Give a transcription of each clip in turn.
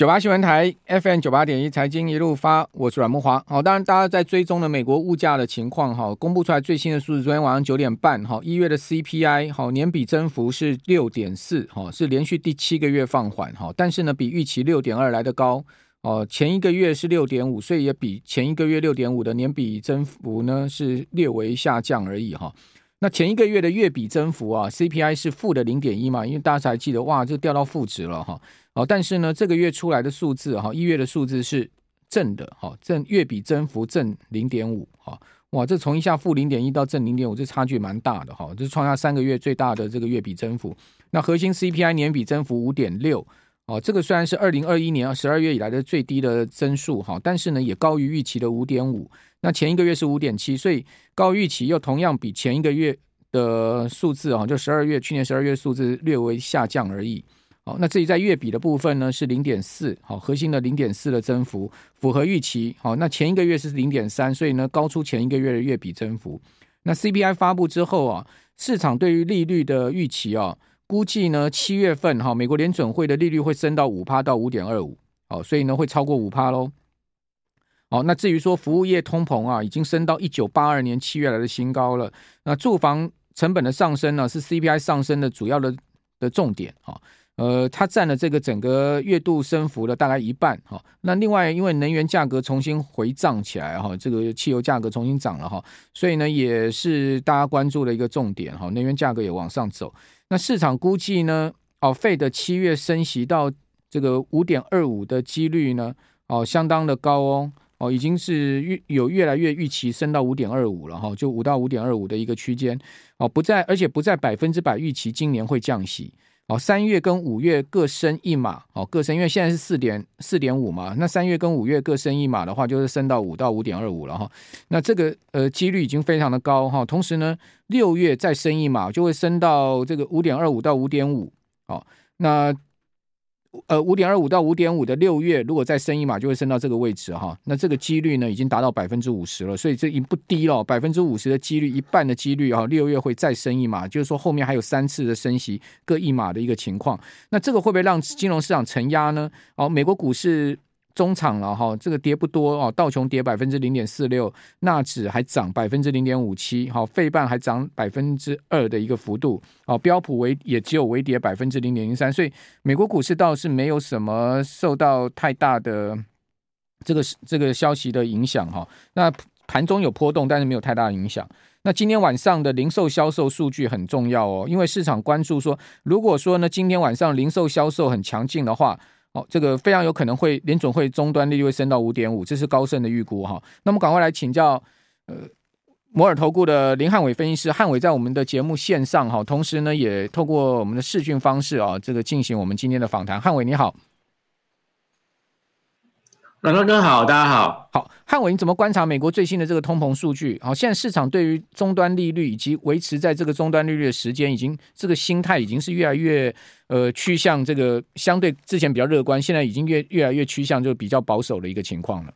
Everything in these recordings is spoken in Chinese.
九八新闻台 FM 九八点一财经一路发，我是阮慕华。好，当然大家在追踪的美国物价的情况哈，公布出来最新的数字，昨天晚上九点半哈，一月的 CPI 好年比增幅是六点四哈，是连续第七个月放缓哈，但是呢比预期六点二来得高哦，前一个月是六点五，所以也比前一个月六点五的年比增幅呢是略微下降而已哈。那前一个月的月比增幅啊，CPI 是负的零点一嘛，因为大家还记得哇，就掉到负值了哈。好，但是呢，这个月出来的数字哈，一月的数字是正的哈，正月比增幅正零点五哈，哇，这从一下负零点一到正零点五，这差距蛮大的哈，这是创下三个月最大的这个月比增幅。那核心 CPI 年比增幅五点六哦，这个虽然是二零二一年十二月以来的最低的增速哈，但是呢，也高于预期的五点五。那前一个月是五点七，所以高预期又同样比前一个月的数字啊，就十二月去年十二月数字略微下降而已。那至于在月比的部分呢，是零点四，好，核心的零点四的增幅符合预期。好，那前一个月是零点三，所以呢高出前一个月的月比增幅。那 CPI 发布之后啊，市场对于利率的预期啊，估计呢七月份哈，美国联准会的利率会升到五趴到五点二五，好，所以呢会超过五趴喽。好，那至于说服务业通膨啊，已经升到一九八二年七月来的新高了。那住房成本的上升呢，是 CPI 上升的主要的的重点啊。呃，它占了这个整个月度升幅的大概一半哈。那另外，因为能源价格重新回涨起来哈，这个汽油价格重新涨了哈，所以呢，也是大家关注的一个重点哈。能源价格也往上走。那市场估计呢，哦费的七月升息到这个五点二五的几率呢，哦，相当的高哦，哦，已经是越有越来越预期升到五点二五了哈，就五到五点二五的一个区间哦，不在，而且不在百分之百预期今年会降息。哦，三月跟五月各升一码，哦，各升，因为现在是四点四点五嘛，那三月跟五月各升一码的话，就是升到五到五点二五了哈。那这个呃几率已经非常的高哈。同时呢，六月再升一码，就会升到这个五点二五到五点五。哦，那。呃，五点二五到五点五的六月，如果再升一码，就会升到这个位置哈。那这个几率呢，已经达到百分之五十了，所以这已经不低了，百分之五十的几率，一半的几率啊，六月会再升一码，就是说后面还有三次的升息各一码的一个情况。那这个会不会让金融市场承压呢？哦，美国股市。中场了哈，这个跌不多哦，道琼跌百分之零点四六，纳指还涨百分之零点五七，好，费半还涨百分之二的一个幅度，哦，标普微也只有微跌百分之零点零三，所以美国股市倒是没有什么受到太大的这个这个消息的影响哈。那盘中有波动，但是没有太大的影响。那今天晚上的零售销售数据很重要哦，因为市场关注说，如果说呢今天晚上零售销售很强劲的话。哦，这个非常有可能会联准会终端利率会升到五点五，这是高盛的预估哈。那么赶快来请教，呃，摩尔投顾的林汉伟分析师，汉伟在我们的节目线上哈，同时呢也透过我们的视讯方式啊，这个进行我们今天的访谈。汉伟你好。阮大哥好，大家好。好，汉伟，你怎么观察美国最新的这个通膨数据？好，现在市场对于终端利率以及维持在这个终端利率的时间，已经这个心态已经是越来越呃趋向这个相对之前比较乐观，现在已经越越来越趋向就比较保守的一个情况了。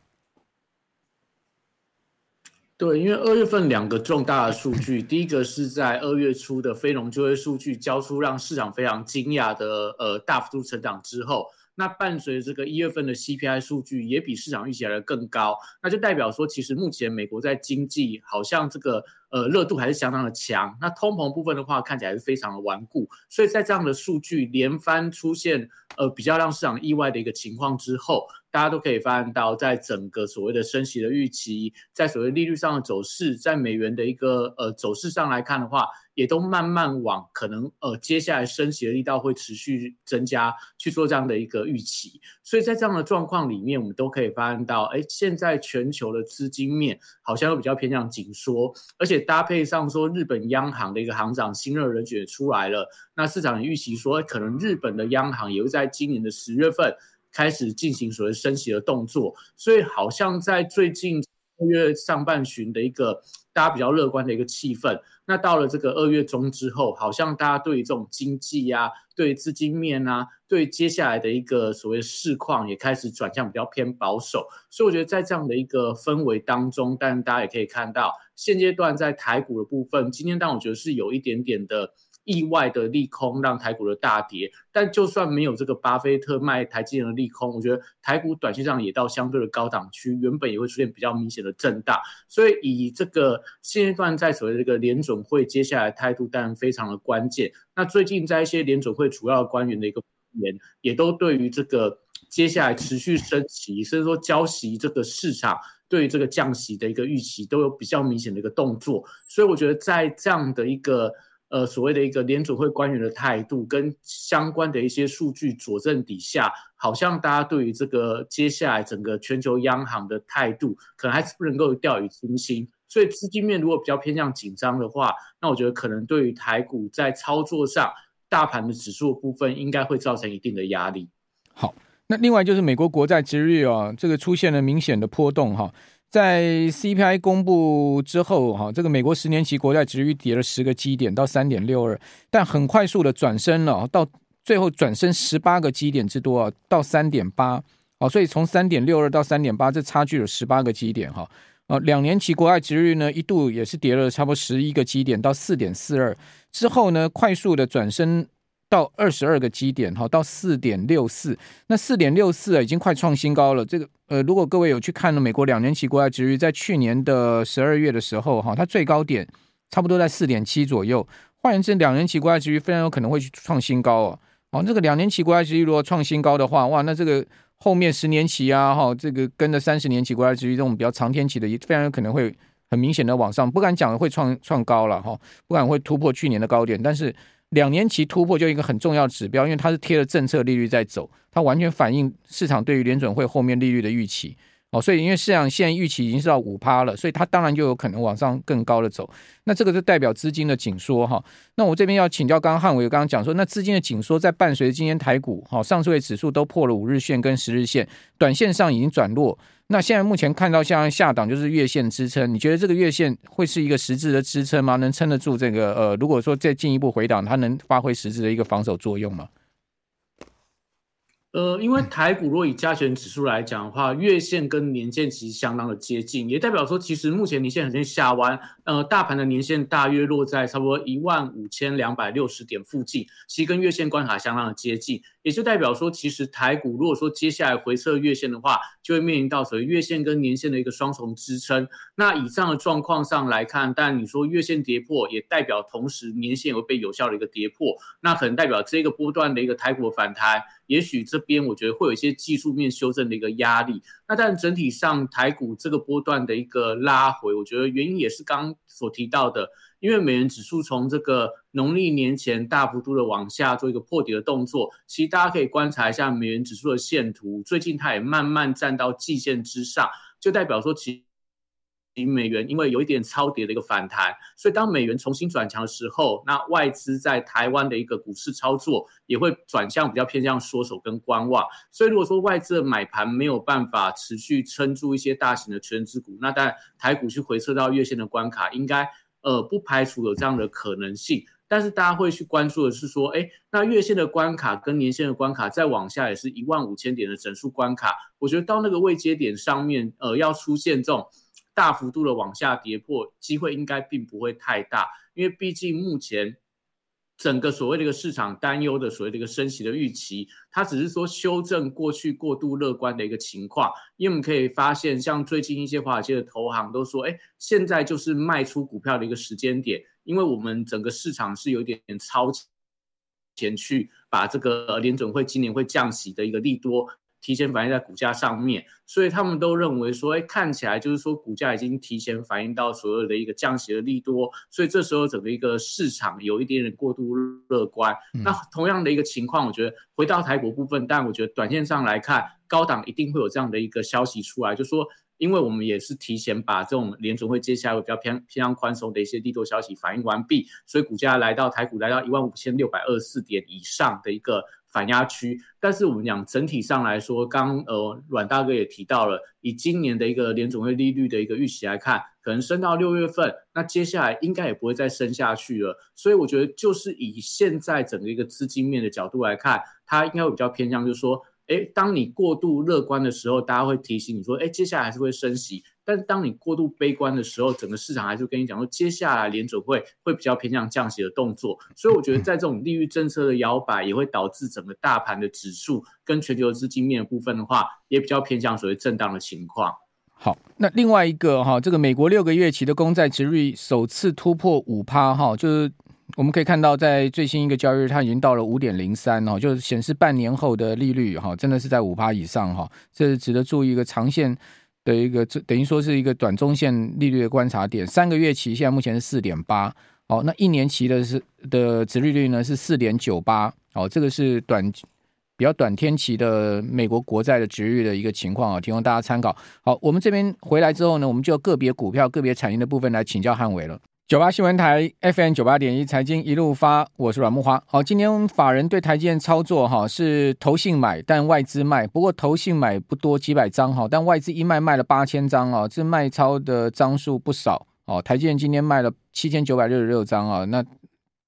对，因为二月份两个重大的数据，第一个是在二月初的非农就业数据交出让市场非常惊讶的呃大幅度成长之后。那伴随这个一月份的 CPI 数据也比市场预期来的更高，那就代表说，其实目前美国在经济好像这个呃热度还是相当的强。那通膨部分的话，看起来是非常的顽固。所以在这样的数据连番出现呃比较让市场意外的一个情况之后，大家都可以发现到，在整个所谓的升息的预期，在所谓利率上的走势，在美元的一个呃走势上来看的话。也都慢慢往可能呃接下来升息的力道会持续增加去做这样的一个预期，所以在这样的状况里面，我们都可以发现到，哎，现在全球的资金面好像又比较偏向紧缩，而且搭配上说日本央行的一个行长新任人选出来了，那市场也预期说，可能日本的央行也会在今年的十月份开始进行所谓升息的动作，所以好像在最近二月上半旬的一个大家比较乐观的一个气氛。那到了这个二月中之后，好像大家对于这种经济啊，对资金面啊，对接下来的一个所谓市况也开始转向比较偏保守。所以我觉得在这样的一个氛围当中，但大家也可以看到，现阶段在台股的部分，今天当我觉得是有一点点的意外的利空让台股的大跌。但就算没有这个巴菲特卖台积电的利空，我觉得台股短期上也到相对的高档区，原本也会出现比较明显的震荡。所以以这个现阶段在所谓的这个联准会接下来态度当然非常的关键。那最近在一些联准会主要官员的一个言，也都对于这个接下来持续升息，甚至说交息这个市场。对于这个降息的一个预期都有比较明显的一个动作，所以我觉得在这样的一个呃所谓的一个联准会官员的态度跟相关的一些数据佐证底下，好像大家对于这个接下来整个全球央行的态度，可能还是不能够掉以轻心。所以资金面如果比较偏向紧张的话，那我觉得可能对于台股在操作上，大盘的指数部分应该会造成一定的压力。好。那另外就是美国国债殖率啊，这个出现了明显的波动哈，在 CPI 公布之后哈，这个美国十年期国债殖率跌了十个基点到三点六二，但很快速的转升了，到最后转升十八个基点之多啊，到三点八，哦，所以从三点六二到三点八，这差距有十八个基点哈，呃，两年期国债殖利率呢一度也是跌了差不多十一个基点到四点四二，之后呢快速的转升。到二十二个基点哈，到四点六四，那四点六四啊，已经快创新高了。这个呃，如果各位有去看了美国两年期国债值率，在去年的十二月的时候哈，它最高点差不多在四点七左右。换言之，两年期国债值率非常有可能会去创新高哦。哦，这个两年期国债殖利率如果创新高的话，哇，那这个后面十年期啊哈，这个跟着三十年期国债值率这种比较长天期的，也非常有可能会很明显的往上，不敢讲会创创高了哈，不敢会突破去年的高点，但是。两年期突破就一个很重要的指标，因为它是贴了政策利率在走，它完全反映市场对于联准会后面利率的预期。哦，所以因为市场现在预期已经是到五趴了，所以它当然就有可能往上更高的走。那这个就代表资金的紧缩哈。那我这边要请教刚刚汉伟刚刚讲说，那资金的紧缩在伴随今天台股哈上证指数都破了五日线跟十日线，短线上已经转弱。那现在目前看到像下档就是月线支撑，你觉得这个月线会是一个实质的支撑吗？能撑得住这个呃，如果说再进一步回档，它能发挥实质的一个防守作用吗？呃，因为台股若以加权指数来讲的话，月线跟年线其实相当的接近，也代表说其实目前年线很像下弯。呃，大盘的年线大约落在差不多一万五千两百六十点附近，其实跟月线关卡相当的接近，也就代表说其实台股如果说接下来回测月线的话，就会面临到所谓月线跟年线的一个双重支撑。那以上的状况上来看，但你说月线跌破，也代表同时年线也会被有效的一个跌破，那可能代表这个波段的一个台股的反弹。也许这边我觉得会有一些技术面修正的一个压力，那但整体上台股这个波段的一个拉回，我觉得原因也是刚所提到的，因为美元指数从这个农历年前大幅度的往下做一个破底的动作，其实大家可以观察一下美元指数的线图，最近它也慢慢站到季线之上，就代表说其。美元因为有一点超跌的一个反弹，所以当美元重新转强的时候，那外资在台湾的一个股市操作也会转向比较偏向缩手跟观望。所以如果说外资的买盘没有办法持续撑住一些大型的权值股，那当然台股去回撤到月线的关卡，应该呃不排除有这样的可能性。但是大家会去关注的是说，哎，那月线的关卡跟年线的关卡再往下也是一万五千点的整数关卡，我觉得到那个位阶点上面，呃，要出现这种。大幅度的往下跌破，机会应该并不会太大，因为毕竟目前整个所谓的一个市场担忧的所谓的一个升息的预期，它只是说修正过去过度乐观的一个情况。因为我们可以发现，像最近一些华尔街的投行都说，哎，现在就是卖出股票的一个时间点，因为我们整个市场是有点点超前去把这个联准会今年会降息的一个利多。提前反映在股价上面，所以他们都认为说，哎，看起来就是说股价已经提前反映到所有的一个降息的利多，所以这时候整个一个市场有一点点过度乐观。嗯、那同样的一个情况，我觉得回到台股部分，但我觉得短线上来看，高档一定会有这样的一个消息出来，就是说。因为我们也是提前把这种联准会接下来会比较偏偏向宽松的一些利多消息反映完毕，所以股价来到台股来到一万五千六百二十四点以上的一个反压区。但是我们讲整体上来说，刚呃阮大哥也提到了，以今年的一个联总会利率的一个预期来看，可能升到六月份，那接下来应该也不会再升下去了。所以我觉得就是以现在整个一个资金面的角度来看，它应该会比较偏向就是说。哎，当你过度乐观的时候，大家会提醒你说，哎，接下来还是会升息。但是当你过度悲观的时候，整个市场还是跟你讲说，接下来联准会会比较偏向降息的动作。所以我觉得在这种利率政策的摇摆，也会导致整个大盘的指数跟全球资金面的部分的话，也比较偏向所谓震荡的情况。好，那另外一个哈，这个美国六个月期的公债殖率首次突破五趴哈，就是我们可以看到，在最新一个交易日，它已经到了五点零三哈，就是显示半年后的利率哈，真的是在五趴以上哈，这是值得注意一个长线的一个，这等于说是一个短中线利率的观察点。三个月期现在目前是四点八，哦，那一年期的是的值利率呢是四点九八，哦，这个是短。比较短天期的美国国债的值率的一个情况啊，提供大家参考。好，我们这边回来之后呢，我们就个别股票、个别产业的部分来请教汉伟了。九八新闻台 FM 九八点一财经一路发，我是阮木花。好，今天法人对台积电操作哈是投信买，但外资卖。不过投信买不多，几百张哈，但外资一卖卖了八千张啊，这卖超的张数不少哦。台积电今天卖了七千九百六十六张啊，那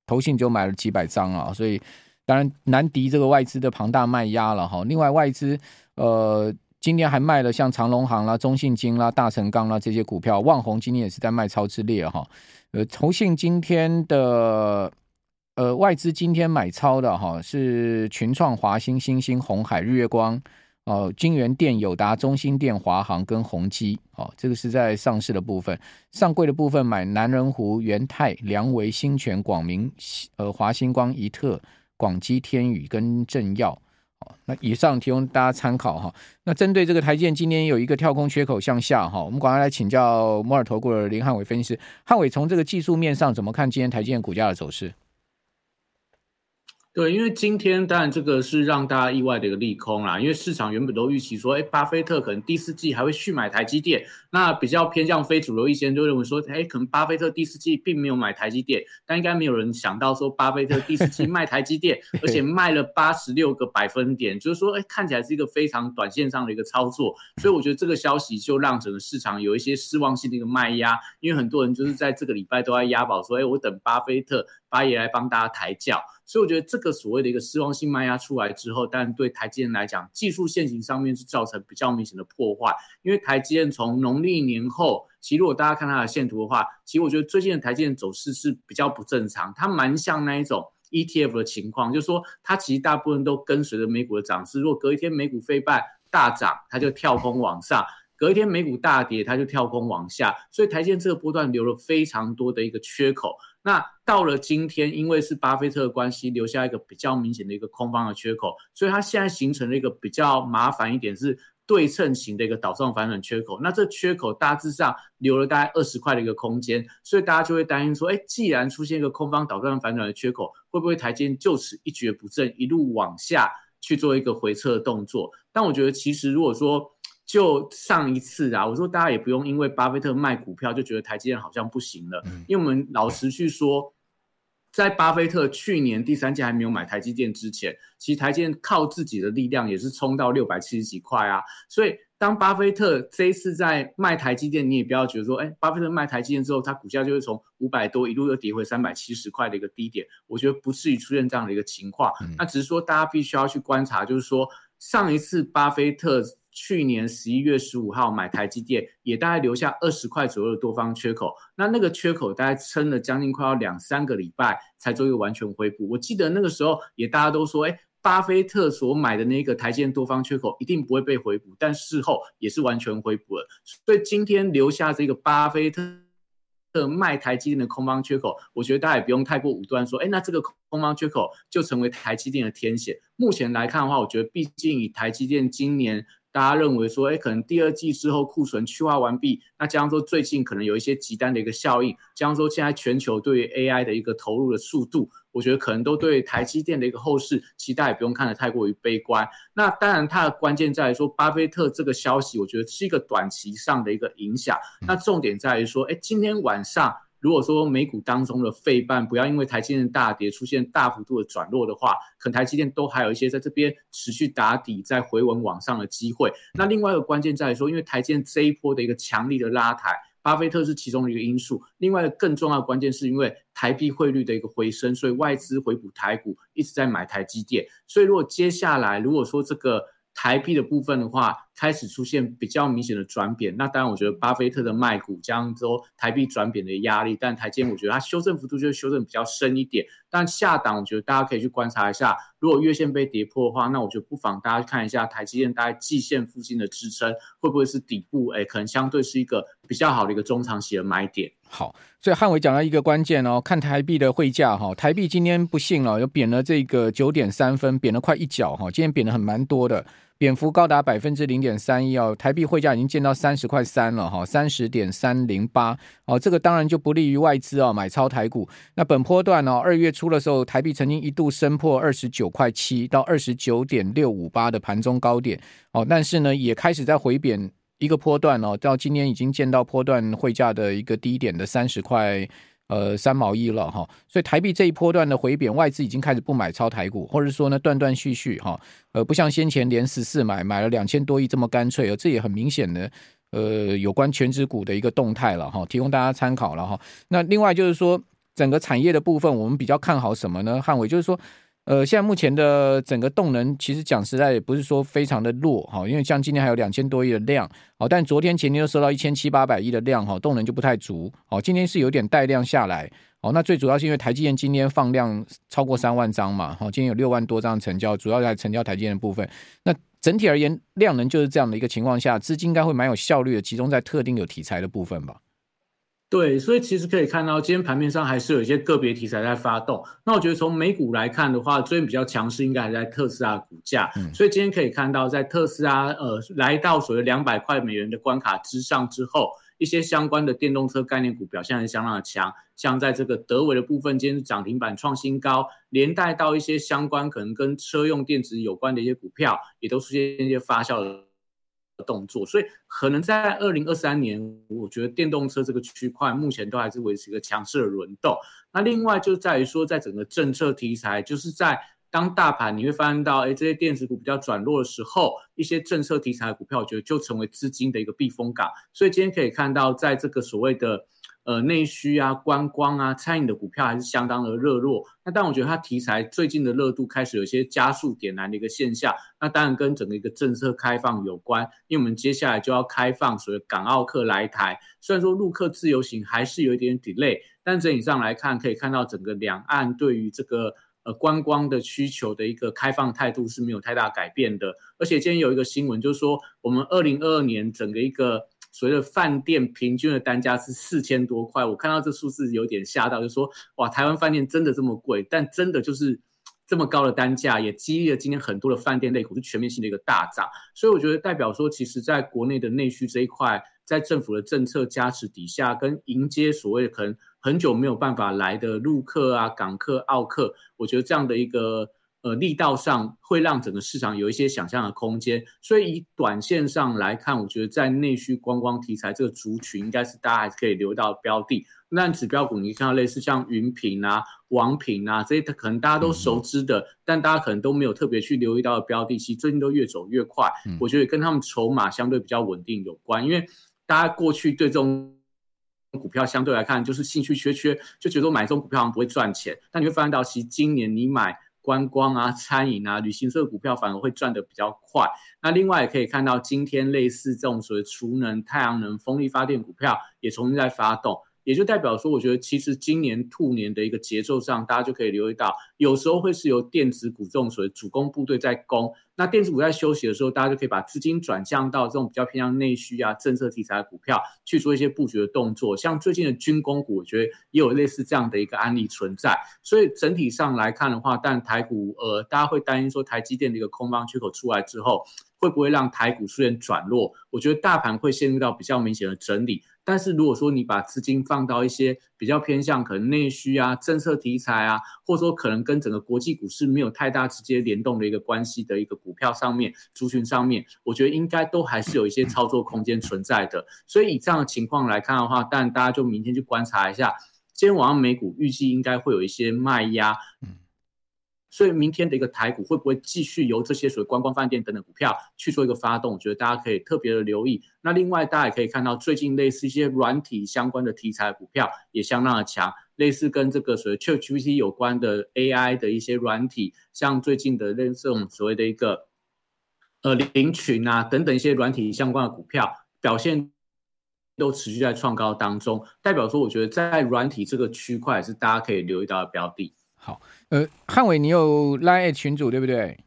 投信就买了几百张啊，所以。当然难敌这个外资的庞大卖压了哈。另外外资呃今天还卖了像长隆行啦、中信金啦、大成钢啦这些股票，旺宏今天也是在卖超之列哈。呃，投信今天的呃外资今天买超的哈是群创、华兴、新星、鸿海、日月光哦、金源电、友达、中心电、华航跟宏基哦，这个是在上市的部分，上柜的部分买南仁湖、元泰、良维、新泉、广明、呃华星光、怡特。广基、天宇跟正耀，那以上提供大家参考哈。那针对这个台积电今天有一个跳空缺口向下哈，我们赶快来请教摩尔投顾的林汉伟分析师。汉伟从这个技术面上怎么看今天台积电股价的走势？对，因为今天当然这个是让大家意外的一个利空啦，因为市场原本都预期说，哎，巴菲特可能第四季还会续买台积电，那比较偏向非主流一些人就认为说，哎，可能巴菲特第四季并没有买台积电，但应该没有人想到说，巴菲特第四季卖台积电，而且卖了八十六个百分点，就是说，哎，看起来是一个非常短线上的一个操作，所以我觉得这个消息就让整个市场有一些失望性的一个卖压，因为很多人就是在这个礼拜都在押宝说，哎，我等巴菲特。八爷来帮大家抬轿，所以我觉得这个所谓的一个失望性卖压出来之后，但对台积电来讲，技术线型上面是造成比较明显的破坏。因为台积电从农历年后，其实如果大家看它的线图的话，其实我觉得最近的台积电走势是比较不正常，它蛮像那一种 ETF 的情况，就是说它其实大部分都跟随着美股的涨势，如果隔一天美股飞半大涨，它就跳空往上；隔一天美股大跌，它就跳空往下。所以台积电这个波段留了非常多的一个缺口。那到了今天，因为是巴菲特的关系，留下一个比较明显的一个空方的缺口，所以它现在形成了一个比较麻烦一点，是对称型的一个倒状反转缺口。那这缺口大致上留了大概二十块的一个空间，所以大家就会担心说，哎，既然出现一个空方倒状反转的缺口，会不会台积电就此一蹶不振，一路往下去做一个回撤的动作？但我觉得，其实如果说，就上一次啊，我说大家也不用因为巴菲特卖股票就觉得台积电好像不行了，因为我们老实去说，在巴菲特去年第三季还没有买台积电之前，其实台积电靠自己的力量也是冲到六百七十几块啊。所以当巴菲特这一次在卖台积电，你也不要觉得说，哎，巴菲特卖台积电之后，它股价就会从五百多一路又跌回三百七十块的一个低点。我觉得不至于出现这样的一个情况。那只是说大家必须要去观察，就是说上一次巴菲特。去年十一月十五号买台积电，也大概留下二十块左右的多方缺口。那那个缺口大概撑了将近快要两三个礼拜，才做一个完全恢复。我记得那个时候也大家都说，哎，巴菲特所买的那个台积电多方缺口一定不会被回补，但事后也是完全恢复了。所以今天留下这个巴菲特个卖台积电的空方缺口，我觉得大家也不用太过武断说，哎，那这个空方缺口就成为台积电的天险。目前来看的话，我觉得毕竟以台积电今年。大家认为说，哎，可能第二季之后库存去化完毕，那加上说最近可能有一些急单的一个效应，加上说现在全球对于 AI 的一个投入的速度，我觉得可能都对台积电的一个后市期待也不用看得太过于悲观。那当然，它的关键在于说，巴菲特这个消息，我觉得是一个短期上的一个影响。那重点在于说，哎，今天晚上。如果说美股当中的费半不要因为台积电大跌出现大幅度的转弱的话，可能台积电都还有一些在这边持续打底、再回稳往上的机会。那另外一个关键在于说，因为台积电这一波的一个强力的拉抬，巴菲特是其中的一个因素。另外更重要的关键是因为台币汇率的一个回升，所以外资回补台股一直在买台积电。所以如果接下来如果说这个台币的部分的话，开始出现比较明显的转贬。那当然，我觉得巴菲特的卖股将之后台币转贬的压力，但台积电我觉得它修正幅度就是修正比较深一点。但下档，我觉得大家可以去观察一下，如果月线被跌破的话，那我觉得不妨大家看一下台积电大概季线附近的支撑会不会是底部？哎，可能相对是一个比较好的一个中长期的买点。好，所以汉伟讲到一个关键哦，看台币的汇价哈，台币今天不幸了，又贬了这个九点三分，贬了快一角哈，今天贬的很蛮多的，贬幅高达百分之零点三一哦，台币汇价已经见到三十块三了哈，三十点三零八哦，这个当然就不利于外资啊买超台股。那本波段呢，二月初的时候，台币曾经一度升破二十九块七到二十九点六五八的盘中高点哦，但是呢，也开始在回贬。一个波段哦，到今年已经见到波段汇价的一个低点的三十块呃三毛一了哈，所以台币这一波段的回贬，外资已经开始不买超台股，或者说呢断断续续哈，呃不像先前连十四买买了两千多亿这么干脆，哦这也很明显的呃有关全职股的一个动态了哈，提供大家参考了哈。那另外就是说整个产业的部分，我们比较看好什么呢？汉伟就是说。呃，现在目前的整个动能，其实讲实在也不是说非常的弱哈，因为像今天还有两千多亿的量，好，但昨天前天又收到一千七八百亿的量哈，动能就不太足，好，今天是有点带量下来，好，那最主要是因为台积电今天放量超过三万张嘛，好，今天有六万多张成交，主要在成交台积电的部分，那整体而言量能就是这样的一个情况下，资金应该会蛮有效率的，集中在特定有题材的部分吧。对，所以其实可以看到，今天盘面上还是有一些个别题材在发动。那我觉得从美股来看的话，最近比较强势应该还在特斯拉股价。嗯。所以今天可以看到，在特斯拉呃来到所谓两百块美元的关卡之上之后，一些相关的电动车概念股表现还是相当的强。像在这个德维的部分，今天涨停板创新高，连带到一些相关可能跟车用电子有关的一些股票，也都出现一些发酵的。动作，所以可能在二零二三年，我觉得电动车这个区块目前都还是维持一个强势的轮动。那另外就在于说，在整个政策题材，就是在当大盘你会发现到，哎，这些电子股比较转弱的时候，一些政策题材的股票，我觉得就成为资金的一个避风港。所以今天可以看到，在这个所谓的。呃，内需啊，观光啊，餐饮的股票还是相当的热络。那但我觉得它题材最近的热度开始有些加速点燃的一个现象。那当然跟整个一个政策开放有关，因为我们接下来就要开放所谓港澳客来台。虽然说陆客自由行还是有一点 delay，但整体上来看，可以看到整个两岸对于这个呃观光的需求的一个开放态度是没有太大改变的。而且今天有一个新闻，就是说我们二零二二年整个一个。所谓的饭店平均的单价是四千多块，我看到这数字有点吓到，就说哇，台湾饭店真的这么贵？但真的就是这么高的单价，也激励了今天很多的饭店类股是全面性的一个大涨。所以我觉得代表说，其实在国内的内需这一块，在政府的政策加持底下，跟迎接所谓可能很久没有办法来的陆客啊、港客、澳客，我觉得这样的一个。呃，力道上会让整个市场有一些想象的空间，所以以短线上来看，我觉得在内需观光题材这个族群，应该是大家还是可以留到标的。那指标股，你看到类似像云品啊、王品啊这些，可能大家都熟知的，但大家可能都没有特别去留意到的标的，其实最近都越走越快。我觉得跟他们筹码相对比较稳定有关，因为大家过去对这种股票相对来看就是兴趣缺缺，就觉得买这种股票好像不会赚钱，但你会发现到，其实今年你买。观光啊、餐饮啊、旅行社股票反而会赚得比较快。那另外也可以看到，今天类似这种所谓储能、太阳能、风力发电股票也重新在发动。也就代表说，我觉得其实今年兔年的一个节奏上，大家就可以留意到，有时候会是由电子股这种所谓主攻部队在攻，那电子股在休息的时候，大家就可以把资金转向到这种比较偏向内需啊、政策题材的股票去做一些布局的动作。像最近的军工股，我觉得也有类似这样的一个案例存在。所以整体上来看的话，但台股呃，大家会担心说台积电的一个空方缺口出来之后，会不会让台股出现转弱？我觉得大盘会陷入到比较明显的整理。但是如果说你把资金放到一些比较偏向可能内需啊、政策题材啊，或者说可能跟整个国际股市没有太大直接联动的一个关系的一个股股票上面、族群上面，我觉得应该都还是有一些操作空间存在的。所以以这样的情况来看的话，但大家就明天去观察一下，今天晚上美股预计应该会有一些卖压。所以明天的一个台股会不会继续由这些所谓观光饭店等等股票去做一个发动？我觉得大家可以特别的留意。那另外大家也可以看到，最近类似一些软体相关的题材股票也相当的强，类似跟这个所谓 ChatGPT 有关的 AI 的一些软体，像最近的类似这种所谓的一个。呃凌群啊等等一些软体相关的股票表现都持续在创高当中，代表说我觉得在软体这个区块是大家可以留意到的标的。好，呃，汉伟，你有 Line 群组对不对？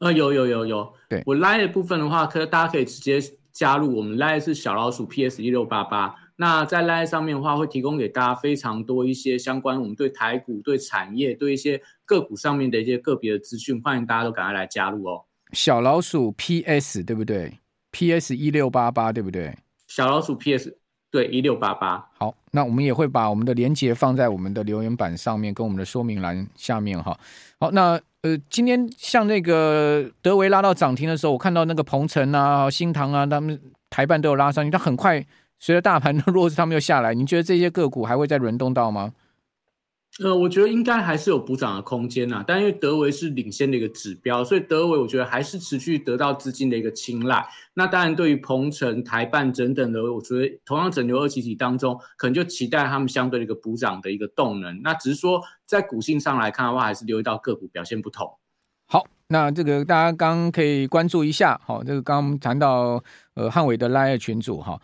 呃，有有有有，对我 Line 的部分的话，可大家可以直接加入我们 Line 是小老鼠 PS 一六八八。那在 Line 上面的话，会提供给大家非常多一些相关我们对台股、对产业、对一些个股上面的一些个别的资讯，欢迎大家都赶快来加入哦。小老鼠 PS 对不对？PS 一六八八对不对？小老鼠 PS 对一六八八。好，那我们也会把我们的连接放在我们的留言板上面，跟我们的说明栏下面哈。好，那呃，今天像那个德维拉到涨停的时候，我看到那个鹏程啊、新唐啊，他们台办都有拉上去，但很快。随着大盘的弱势，他们又下来，您觉得这些个股还会再轮动到吗？呃，我觉得应该还是有补涨的空间呐。但因为德维是领先的一个指标，所以德维我觉得还是持续得到资金的一个青睐。那当然，对于鹏程、台办等等的，我觉得同样整流二极体当中，可能就期待他们相对的一个补涨的一个动能。那只是说，在股性上来看的话，还是留意到个股表现不同。好，那这个大家刚可以关注一下。好，这个刚刚谈到呃汉伟的拉 i 群组哈。